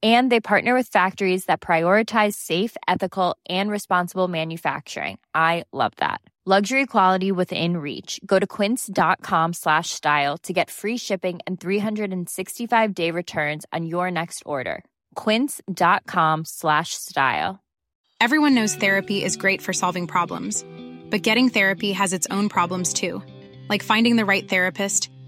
And they partner with factories that prioritize safe, ethical, and responsible manufacturing. I love that. Luxury quality within reach. Go to quince.com slash style to get free shipping and 365 day returns on your next order. Quince.com slash style. Everyone knows therapy is great for solving problems, but getting therapy has its own problems too, like finding the right therapist,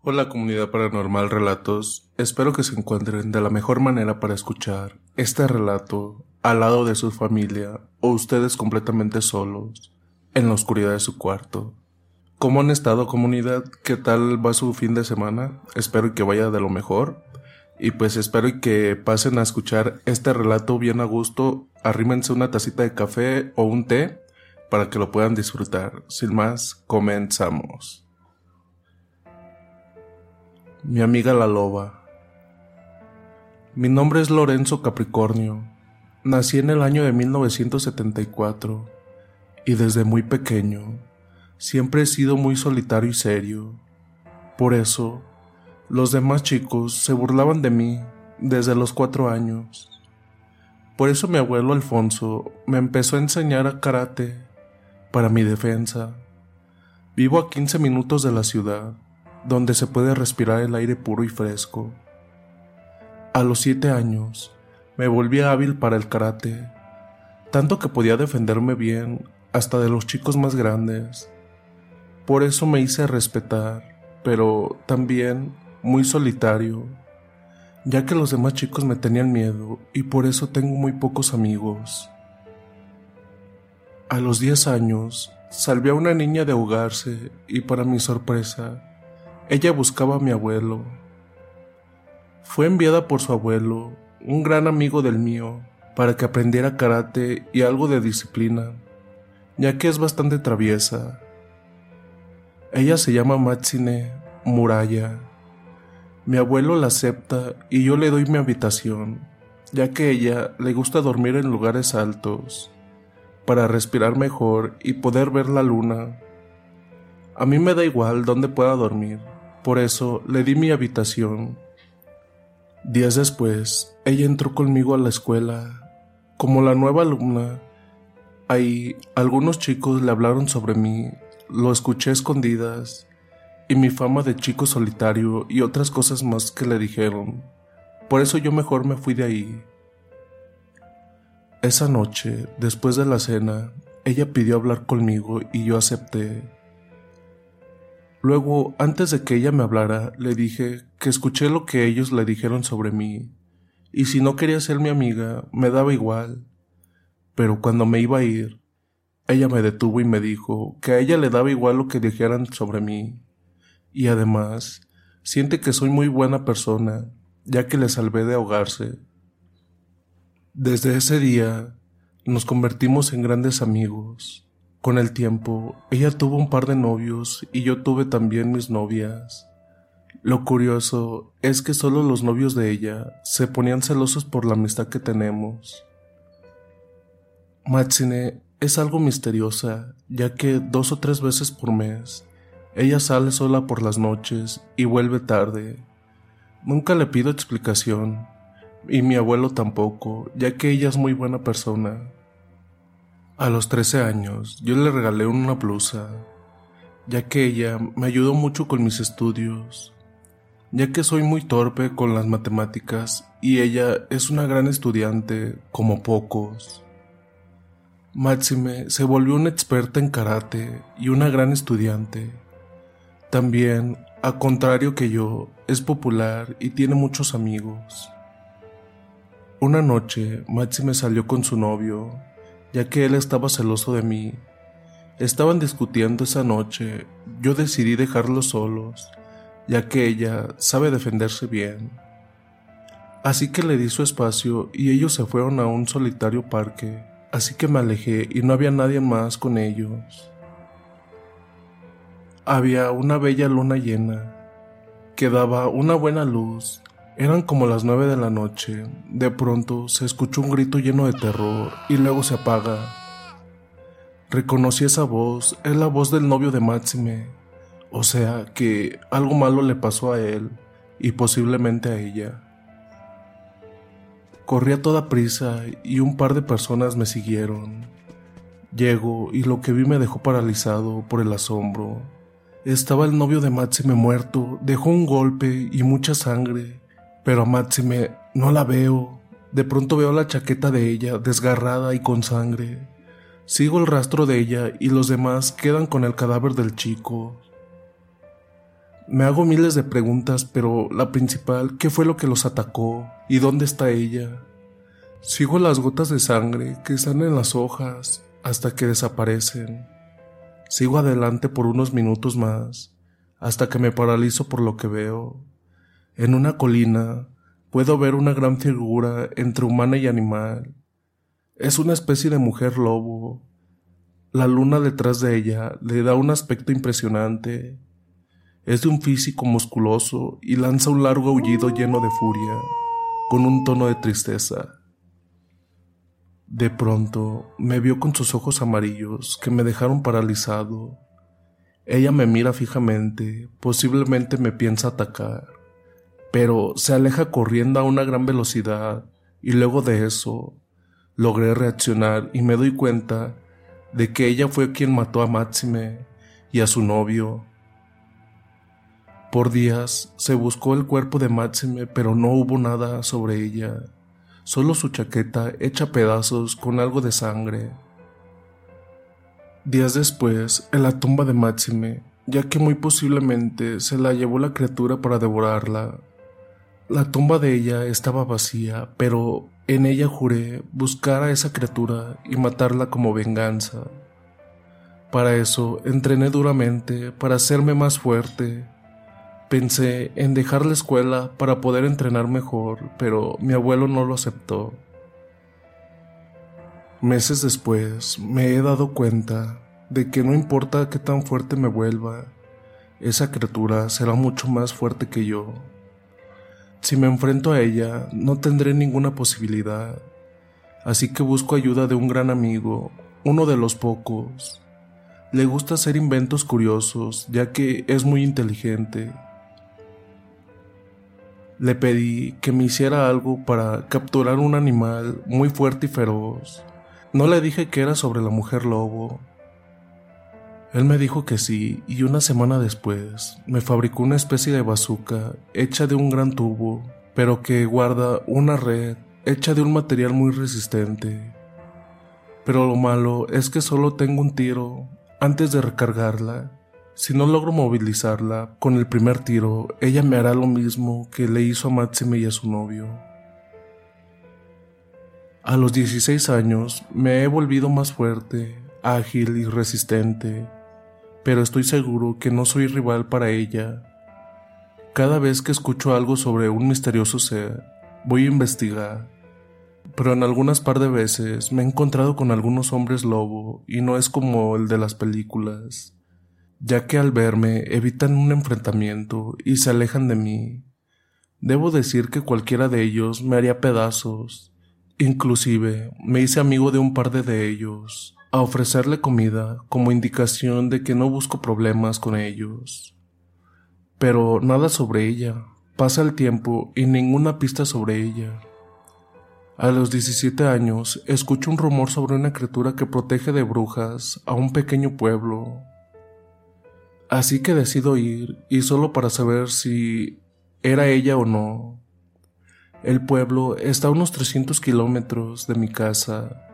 Hola comunidad paranormal relatos, espero que se encuentren de la mejor manera para escuchar este relato al lado de su familia o ustedes completamente solos en la oscuridad de su cuarto. ¿Cómo han estado comunidad? ¿Qué tal va su fin de semana? Espero que vaya de lo mejor y pues espero que pasen a escuchar este relato bien a gusto, arrímense una tacita de café o un té para que lo puedan disfrutar. Sin más, comenzamos. Mi amiga la loba. Mi nombre es Lorenzo Capricornio. Nací en el año de 1974 y desde muy pequeño siempre he sido muy solitario y serio. Por eso, los demás chicos se burlaban de mí desde los cuatro años. Por eso mi abuelo Alfonso me empezó a enseñar a karate para mi defensa. Vivo a 15 minutos de la ciudad donde se puede respirar el aire puro y fresco. A los siete años me volví hábil para el karate, tanto que podía defenderme bien hasta de los chicos más grandes. Por eso me hice respetar, pero también muy solitario, ya que los demás chicos me tenían miedo y por eso tengo muy pocos amigos. A los diez años, salvé a una niña de ahogarse y para mi sorpresa, ella buscaba a mi abuelo. Fue enviada por su abuelo, un gran amigo del mío, para que aprendiera karate y algo de disciplina, ya que es bastante traviesa. Ella se llama Matsine Muraya. Mi abuelo la acepta y yo le doy mi habitación, ya que ella le gusta dormir en lugares altos, para respirar mejor y poder ver la luna. A mí me da igual dónde pueda dormir, por eso le di mi habitación. Días después, ella entró conmigo a la escuela. Como la nueva alumna, ahí algunos chicos le hablaron sobre mí, lo escuché escondidas y mi fama de chico solitario y otras cosas más que le dijeron. Por eso yo mejor me fui de ahí. Esa noche, después de la cena, ella pidió hablar conmigo y yo acepté. Luego, antes de que ella me hablara, le dije que escuché lo que ellos le dijeron sobre mí, y si no quería ser mi amiga, me daba igual. Pero cuando me iba a ir, ella me detuvo y me dijo que a ella le daba igual lo que dijeran sobre mí, y además siente que soy muy buena persona, ya que le salvé de ahogarse. Desde ese día nos convertimos en grandes amigos. Con el tiempo, ella tuvo un par de novios y yo tuve también mis novias. Lo curioso es que solo los novios de ella se ponían celosos por la amistad que tenemos. Matsine es algo misteriosa, ya que dos o tres veces por mes ella sale sola por las noches y vuelve tarde. Nunca le pido explicación, y mi abuelo tampoco, ya que ella es muy buena persona. A los 13 años yo le regalé una blusa, ya que ella me ayudó mucho con mis estudios, ya que soy muy torpe con las matemáticas y ella es una gran estudiante como pocos. Máxime se volvió una experta en karate y una gran estudiante. También, a contrario que yo, es popular y tiene muchos amigos. Una noche, Máxime salió con su novio, ya que él estaba celoso de mí. Estaban discutiendo esa noche, yo decidí dejarlos solos, ya que ella sabe defenderse bien. Así que le di su espacio y ellos se fueron a un solitario parque, así que me alejé y no había nadie más con ellos. Había una bella luna llena, que daba una buena luz. Eran como las nueve de la noche. De pronto se escuchó un grito lleno de terror y luego se apaga. Reconocí esa voz, es la voz del novio de Máxime. O sea que algo malo le pasó a él y posiblemente a ella. Corrí a toda prisa y un par de personas me siguieron. Llego y lo que vi me dejó paralizado por el asombro. Estaba el novio de Máxime muerto, dejó un golpe y mucha sangre, pero a Máxime no la veo. De pronto veo la chaqueta de ella desgarrada y con sangre. Sigo el rastro de ella y los demás quedan con el cadáver del chico. Me hago miles de preguntas, pero la principal, ¿qué fue lo que los atacó? ¿Y dónde está ella? Sigo las gotas de sangre que están en las hojas hasta que desaparecen. Sigo adelante por unos minutos más, hasta que me paralizo por lo que veo. En una colina puedo ver una gran figura entre humana y animal. Es una especie de mujer lobo. La luna detrás de ella le da un aspecto impresionante. Es de un físico musculoso y lanza un largo aullido lleno de furia, con un tono de tristeza. De pronto me vio con sus ojos amarillos que me dejaron paralizado. Ella me mira fijamente, posiblemente me piensa atacar, pero se aleja corriendo a una gran velocidad y luego de eso logré reaccionar y me doy cuenta de que ella fue quien mató a Máxime y a su novio. Por días se buscó el cuerpo de Máxime, pero no hubo nada sobre ella solo su chaqueta hecha pedazos con algo de sangre. Días después, en la tumba de Máxime, ya que muy posiblemente se la llevó la criatura para devorarla. La tumba de ella estaba vacía, pero en ella juré buscar a esa criatura y matarla como venganza. Para eso entrené duramente, para hacerme más fuerte, Pensé en dejar la escuela para poder entrenar mejor, pero mi abuelo no lo aceptó. Meses después me he dado cuenta de que no importa qué tan fuerte me vuelva, esa criatura será mucho más fuerte que yo. Si me enfrento a ella, no tendré ninguna posibilidad. Así que busco ayuda de un gran amigo, uno de los pocos. Le gusta hacer inventos curiosos, ya que es muy inteligente. Le pedí que me hiciera algo para capturar un animal muy fuerte y feroz. No le dije que era sobre la mujer lobo. Él me dijo que sí y una semana después me fabricó una especie de bazooka hecha de un gran tubo, pero que guarda una red hecha de un material muy resistente. Pero lo malo es que solo tengo un tiro antes de recargarla. Si no logro movilizarla con el primer tiro, ella me hará lo mismo que le hizo a Máxime y a su novio. A los 16 años me he volvido más fuerte, ágil y resistente, pero estoy seguro que no soy rival para ella. Cada vez que escucho algo sobre un misterioso ser, voy a investigar pero en algunas par de veces me he encontrado con algunos hombres lobo y no es como el de las películas, ya que al verme evitan un enfrentamiento y se alejan de mí. Debo decir que cualquiera de ellos me haría pedazos. Inclusive me hice amigo de un par de ellos, a ofrecerle comida como indicación de que no busco problemas con ellos. Pero nada sobre ella. Pasa el tiempo y ninguna pista sobre ella. A los 17 años, escucho un rumor sobre una criatura que protege de brujas a un pequeño pueblo. Así que decido ir, y solo para saber si era ella o no. El pueblo está a unos 300 kilómetros de mi casa,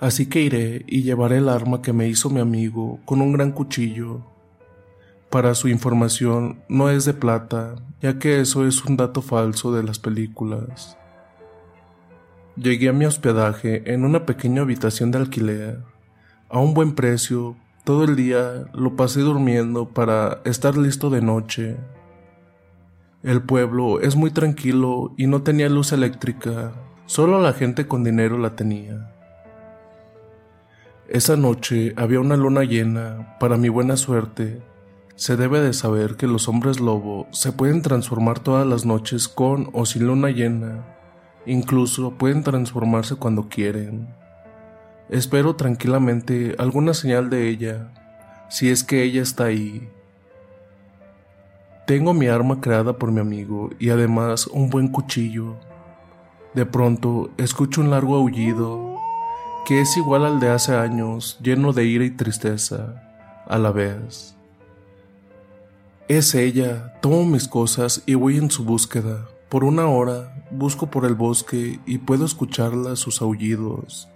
así que iré y llevaré el arma que me hizo mi amigo con un gran cuchillo. Para su información, no es de plata, ya que eso es un dato falso de las películas. Llegué a mi hospedaje en una pequeña habitación de alquiler, a un buen precio. Todo el día lo pasé durmiendo para estar listo de noche. El pueblo es muy tranquilo y no tenía luz eléctrica, solo la gente con dinero la tenía. Esa noche había una luna llena, para mi buena suerte. Se debe de saber que los hombres lobo se pueden transformar todas las noches con o sin luna llena Incluso pueden transformarse cuando quieren. Espero tranquilamente alguna señal de ella, si es que ella está ahí. Tengo mi arma creada por mi amigo y además un buen cuchillo. De pronto escucho un largo aullido, que es igual al de hace años, lleno de ira y tristeza, a la vez. Es ella, tomo mis cosas y voy en su búsqueda. Por una hora busco por el bosque y puedo escucharla sus aullidos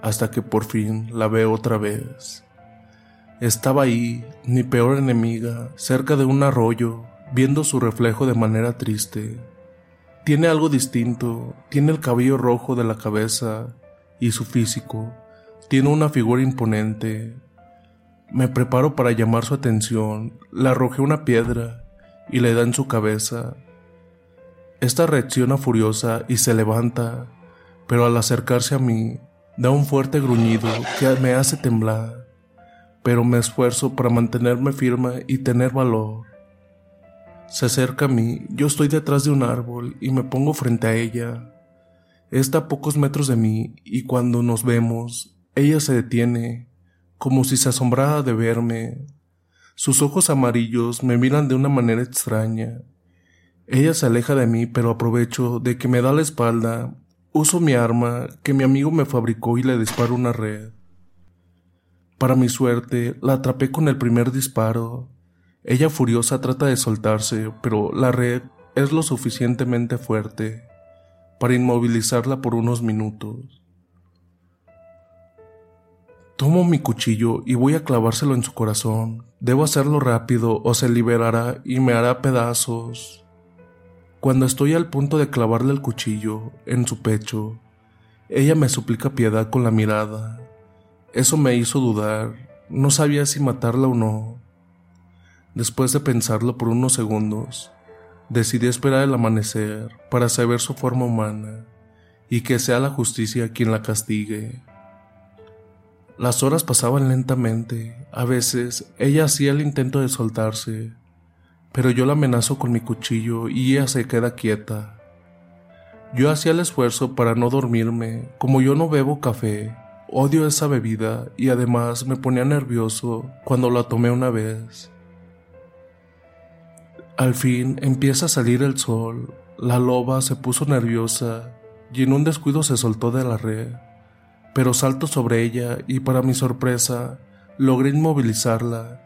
hasta que por fin la veo otra vez. Estaba ahí, mi peor enemiga, cerca de un arroyo, viendo su reflejo de manera triste. Tiene algo distinto, tiene el cabello rojo de la cabeza y su físico. Tiene una figura imponente. Me preparo para llamar su atención, le arrojé una piedra y le da en su cabeza. Esta reacciona furiosa y se levanta, pero al acercarse a mí, da un fuerte gruñido que me hace temblar, pero me esfuerzo para mantenerme firme y tener valor. Se acerca a mí, yo estoy detrás de un árbol y me pongo frente a ella. Está a pocos metros de mí y cuando nos vemos, ella se detiene, como si se asombrara de verme. Sus ojos amarillos me miran de una manera extraña ella se aleja de mí, pero aprovecho de que me da la espalda, uso mi arma que mi amigo me fabricó y le disparo una red. Para mi suerte, la atrapé con el primer disparo. Ella furiosa trata de soltarse, pero la red es lo suficientemente fuerte para inmovilizarla por unos minutos. Tomo mi cuchillo y voy a clavárselo en su corazón. Debo hacerlo rápido o se liberará y me hará pedazos. Cuando estoy al punto de clavarle el cuchillo en su pecho, ella me suplica piedad con la mirada. Eso me hizo dudar, no sabía si matarla o no. Después de pensarlo por unos segundos, decidí esperar el amanecer para saber su forma humana y que sea la justicia quien la castigue. Las horas pasaban lentamente, a veces ella hacía el intento de soltarse, pero yo la amenazo con mi cuchillo y ella se queda quieta. Yo hacía el esfuerzo para no dormirme, como yo no bebo café, odio esa bebida y además me ponía nervioso cuando la tomé una vez. Al fin empieza a salir el sol, la loba se puso nerviosa y en un descuido se soltó de la red, pero salto sobre ella y para mi sorpresa logré inmovilizarla,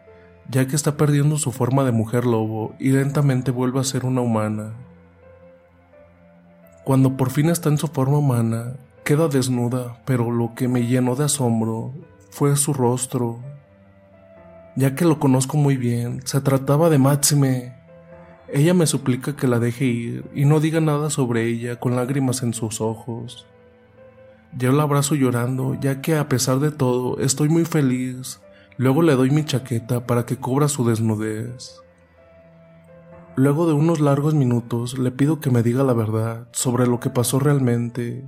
ya que está perdiendo su forma de mujer lobo y lentamente vuelve a ser una humana. Cuando por fin está en su forma humana, queda desnuda, pero lo que me llenó de asombro fue su rostro. Ya que lo conozco muy bien, se trataba de Máxime. Ella me suplica que la deje ir y no diga nada sobre ella con lágrimas en sus ojos. Yo la abrazo llorando, ya que a pesar de todo estoy muy feliz. Luego le doy mi chaqueta para que cubra su desnudez. Luego de unos largos minutos le pido que me diga la verdad sobre lo que pasó realmente.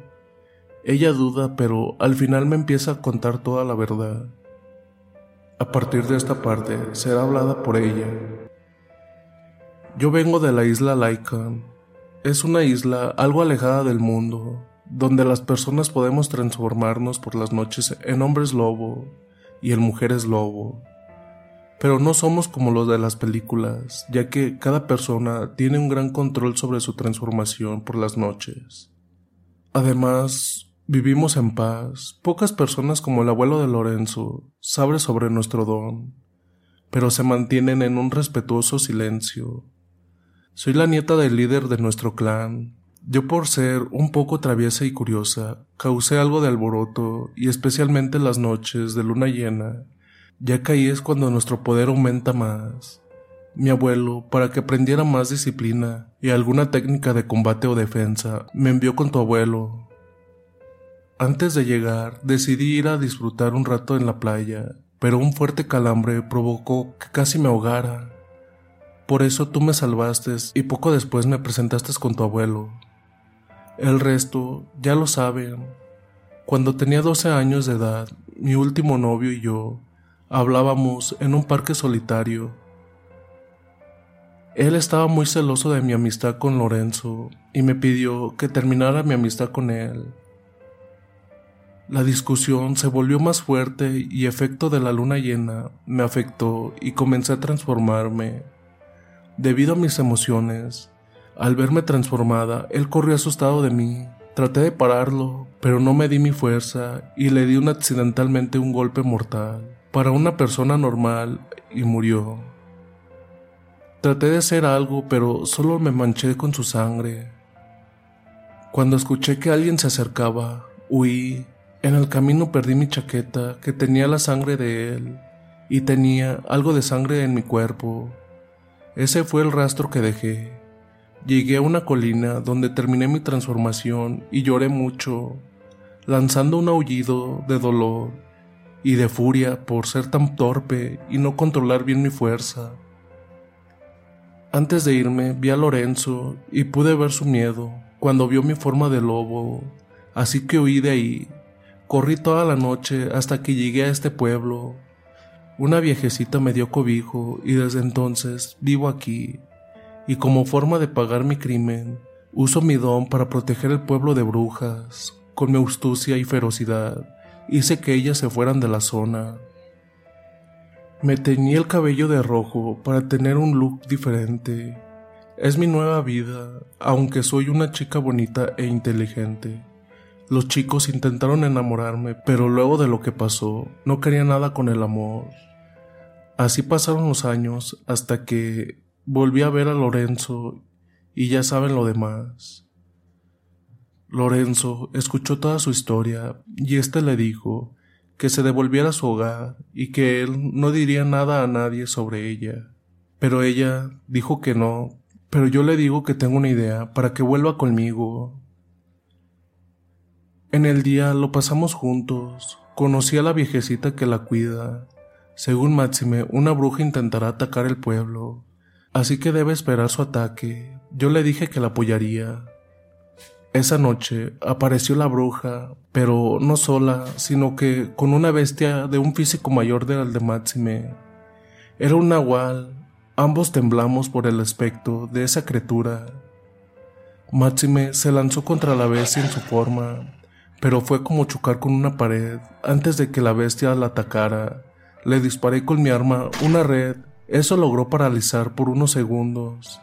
Ella duda, pero al final me empieza a contar toda la verdad. A partir de esta parte será hablada por ella. Yo vengo de la isla Lycan. Es una isla algo alejada del mundo, donde las personas podemos transformarnos por las noches en hombres lobo y en mujeres lobo. Pero no somos como los de las películas, ya que cada persona tiene un gran control sobre su transformación por las noches. Además, vivimos en paz. Pocas personas como el abuelo de Lorenzo saben sobre nuestro don, pero se mantienen en un respetuoso silencio. Soy la nieta del líder de nuestro clan. Yo por ser un poco traviesa y curiosa, causé algo de alboroto y especialmente las noches de luna llena ya que ahí es cuando nuestro poder aumenta más. Mi abuelo, para que aprendiera más disciplina y alguna técnica de combate o defensa, me envió con tu abuelo. Antes de llegar, decidí ir a disfrutar un rato en la playa, pero un fuerte calambre provocó que casi me ahogara. Por eso tú me salvaste y poco después me presentaste con tu abuelo. El resto ya lo saben. Cuando tenía 12 años de edad, mi último novio y yo Hablábamos en un parque solitario. Él estaba muy celoso de mi amistad con Lorenzo y me pidió que terminara mi amistad con él. La discusión se volvió más fuerte y efecto de la luna llena me afectó y comencé a transformarme. Debido a mis emociones, al verme transformada, él corrió asustado de mí. Traté de pararlo, pero no me di mi fuerza y le di un accidentalmente un golpe mortal para una persona normal y murió. Traté de hacer algo, pero solo me manché con su sangre. Cuando escuché que alguien se acercaba, huí. En el camino perdí mi chaqueta, que tenía la sangre de él, y tenía algo de sangre en mi cuerpo. Ese fue el rastro que dejé. Llegué a una colina donde terminé mi transformación y lloré mucho, lanzando un aullido de dolor y de furia por ser tan torpe y no controlar bien mi fuerza. Antes de irme vi a Lorenzo y pude ver su miedo cuando vio mi forma de lobo, así que huí de ahí. Corrí toda la noche hasta que llegué a este pueblo. Una viejecita me dio cobijo y desde entonces vivo aquí, y como forma de pagar mi crimen, uso mi don para proteger el pueblo de brujas, con mi astucia y ferocidad hice que ellas se fueran de la zona. Me teñí el cabello de rojo para tener un look diferente. Es mi nueva vida, aunque soy una chica bonita e inteligente. Los chicos intentaron enamorarme, pero luego de lo que pasó, no quería nada con el amor. Así pasaron los años hasta que volví a ver a Lorenzo y ya saben lo demás. Lorenzo escuchó toda su historia y éste le dijo que se devolviera a su hogar y que él no diría nada a nadie sobre ella. Pero ella dijo que no, pero yo le digo que tengo una idea para que vuelva conmigo. En el día lo pasamos juntos, conocí a la viejecita que la cuida. Según Máxime, una bruja intentará atacar el pueblo, así que debe esperar su ataque. Yo le dije que la apoyaría, esa noche apareció la bruja, pero no sola, sino que con una bestia de un físico mayor del de Máxime. Era un nahual. Ambos temblamos por el aspecto de esa criatura. Máxime se lanzó contra la bestia en su forma, pero fue como chocar con una pared. Antes de que la bestia la atacara, le disparé con mi arma una red. Eso logró paralizar por unos segundos.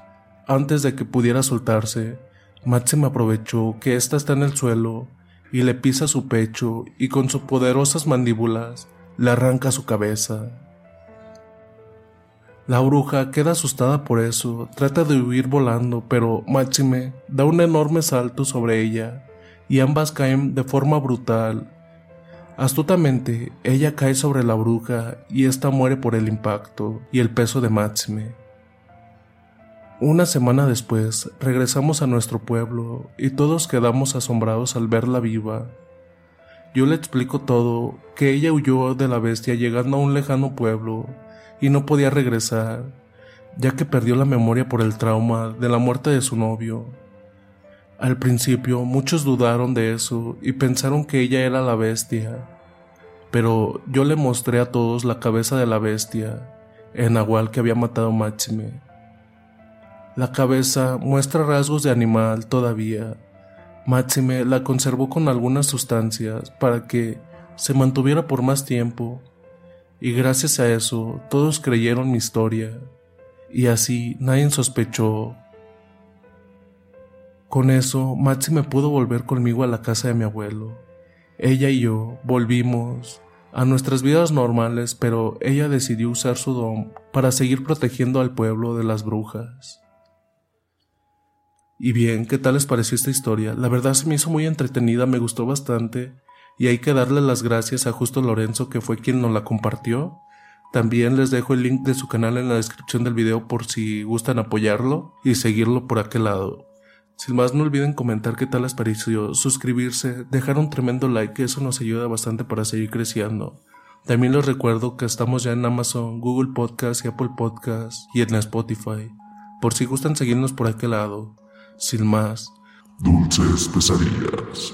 Antes de que pudiera soltarse, Máxime aprovechó que ésta está en el suelo y le pisa su pecho y con sus poderosas mandíbulas le arranca su cabeza. La bruja queda asustada por eso, trata de huir volando, pero Máxime da un enorme salto sobre ella y ambas caen de forma brutal. Astutamente, ella cae sobre la bruja y ésta muere por el impacto y el peso de Máxime. Una semana después, regresamos a nuestro pueblo y todos quedamos asombrados al verla viva. Yo le explico todo, que ella huyó de la bestia llegando a un lejano pueblo y no podía regresar, ya que perdió la memoria por el trauma de la muerte de su novio. Al principio muchos dudaron de eso y pensaron que ella era la bestia, pero yo le mostré a todos la cabeza de la bestia, en Nahual que había matado Máxime. La cabeza muestra rasgos de animal todavía. Máxime la conservó con algunas sustancias para que se mantuviera por más tiempo y gracias a eso todos creyeron mi historia, y así nadie sospechó. Con eso, Maxi me pudo volver conmigo a la casa de mi abuelo. Ella y yo volvimos a nuestras vidas normales, pero ella decidió usar su don para seguir protegiendo al pueblo de las brujas. Y bien, ¿qué tal les pareció esta historia? La verdad se me hizo muy entretenida, me gustó bastante y hay que darle las gracias a Justo Lorenzo que fue quien nos la compartió. También les dejo el link de su canal en la descripción del video por si gustan apoyarlo y seguirlo por aquel lado. Sin más no olviden comentar qué tal les pareció, suscribirse, dejar un tremendo like, eso nos ayuda bastante para seguir creciendo. También les recuerdo que estamos ya en Amazon, Google Podcast y Apple Podcast y en Spotify, por si gustan seguirnos por aquel lado. Sin más, dulces pesadillas.